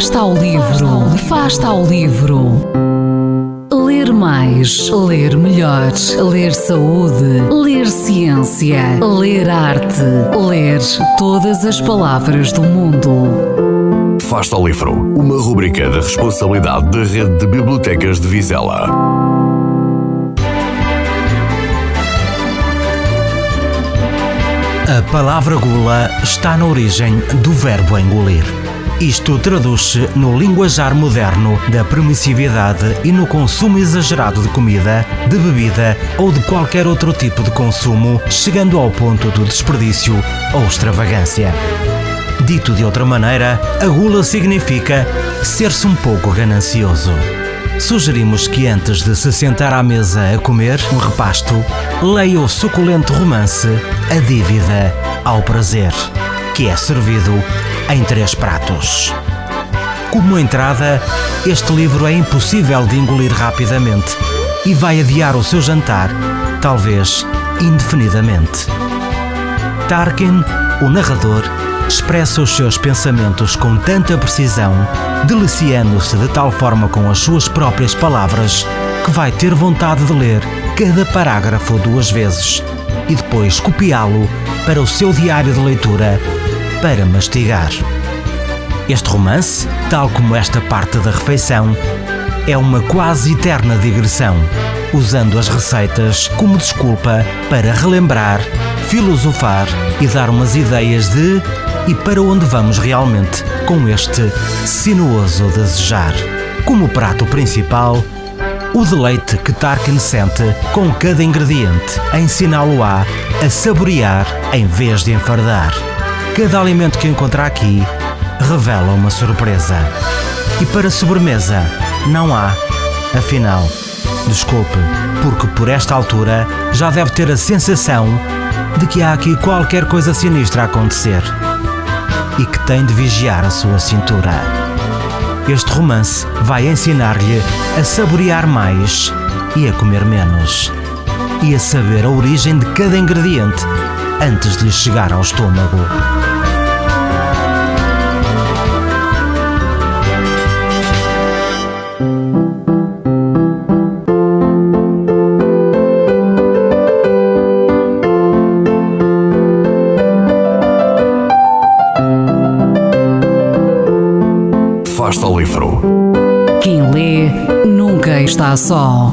Afasta ao livro, afasta ao livro. Ler mais, ler melhor, ler saúde, ler ciência, ler arte, ler todas as palavras do mundo. Afasta ao livro, uma rubrica da responsabilidade da Rede de Bibliotecas de Vizela. A palavra gula está na origem do verbo engolir. Isto traduz-se no linguajar moderno da permissividade e no consumo exagerado de comida, de bebida ou de qualquer outro tipo de consumo, chegando ao ponto do desperdício ou extravagância. Dito de outra maneira, a gula significa ser-se um pouco ganancioso. Sugerimos que antes de se sentar à mesa a comer um repasto, leia o suculento romance A Dívida ao Prazer, que é servido em três pratos. Como entrada, este livro é impossível de engolir rapidamente e vai adiar o seu jantar, talvez indefinidamente. Tarkin, o narrador, expressa os seus pensamentos com tanta precisão, deliciando-se de tal forma com as suas próprias palavras, que vai ter vontade de ler cada parágrafo duas vezes e depois copiá-lo para o seu diário de leitura para mastigar. Este romance, tal como esta parte da refeição, é uma quase eterna digressão, usando as receitas como desculpa para relembrar, filosofar e dar umas ideias de e para onde vamos realmente com este sinuoso desejar. Como prato principal, o deleite que Tarkin sente com cada ingrediente, ensiná-lo-á a saborear em vez de enfardar. Cada alimento que encontra aqui revela uma surpresa. E para sobremesa, não há, afinal. Desculpe, porque por esta altura já deve ter a sensação de que há aqui qualquer coisa sinistra a acontecer e que tem de vigiar a sua cintura. Este romance vai ensinar-lhe a saborear mais e a comer menos, e a saber a origem de cada ingrediente antes de lhe chegar ao estômago. Afasta ao livro. Quem lê nunca está só.